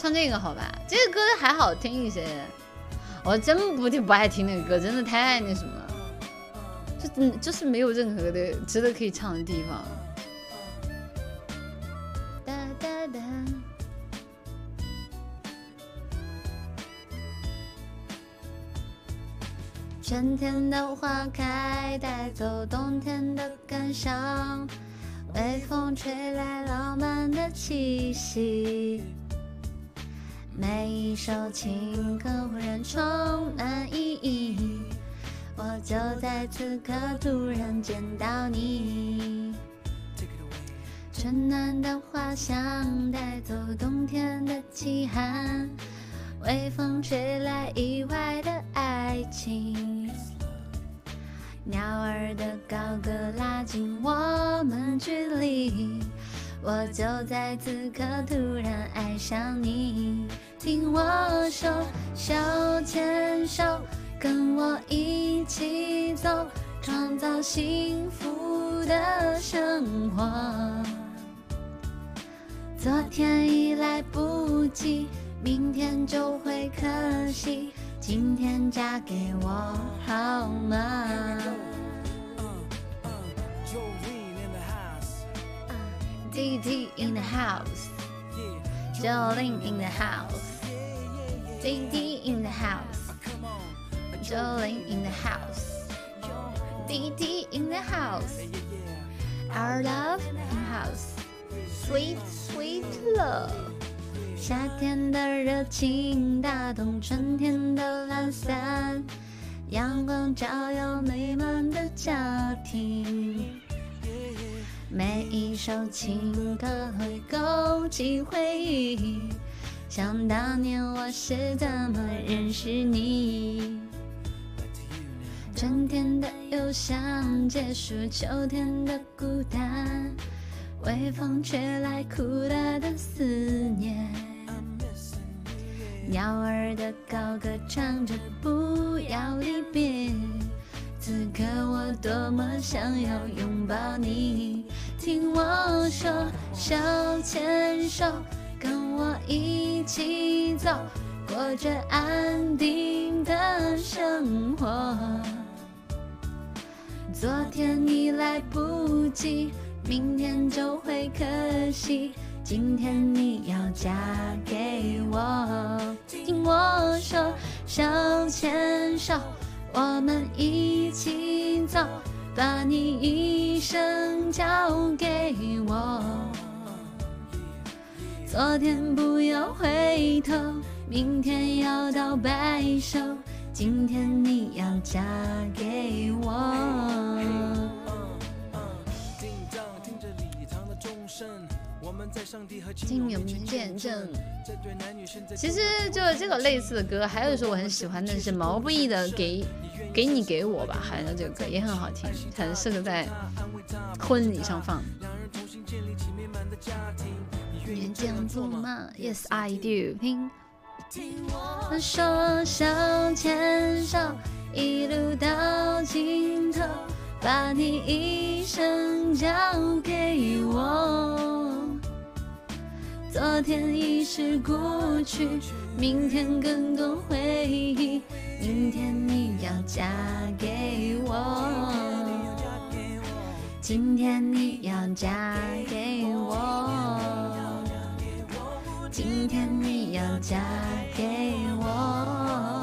唱这个好吧？这个歌还好听一些。我真不听不爱听那个歌，真的太那什么，就就是没有任何的值得可以唱的地方。春天的花开，带走冬天的感伤，微风吹来浪漫的气息。每一首情歌忽然充满意义，我就在此刻突然见到你。春暖的花香带走冬天的凄寒，微风吹来意外的爱情，鸟儿的高歌拉近我们距离。我就在此刻突然爱上你，听我说，手牵手，跟我一起走，创造幸福的生活。昨天已来不及，明天就会可惜，今天嫁给我好吗？DT in the house, Jolin in the house, DD in the house, Jolin in the house, DD in the house, our love in the house, sweet sweet love。夏天的热情打动春天的懒散，阳光照耀美满的家庭。每一首情歌会勾起回忆，想当年我是怎么认识你。春天的忧伤结束秋天的孤单，微风吹来苦辣的思念。鸟儿的高歌唱着不要离别。此刻我多么想要拥抱你，听我说，手牵手，一起走，过着安定的生活。昨天已来不及，明天就会可惜，今天你要嫁给我，听我说，手牵手。我们一起走，把你一生交给我。昨天不要回头，明天要到白首，今天你要嫁给我。金有见证。其实就这个类似的歌，还有一首我很喜欢的是毛不易的《给给你给我吧》，好像这个歌也很好听，很适合在婚礼上放。你这样做吗？Yes I do。听。说手牵手，一路到尽头，把你一生交给我。昨天已是过去，明天更多回忆。明天你要嫁给我，今天你要嫁给我，今天你要嫁给我。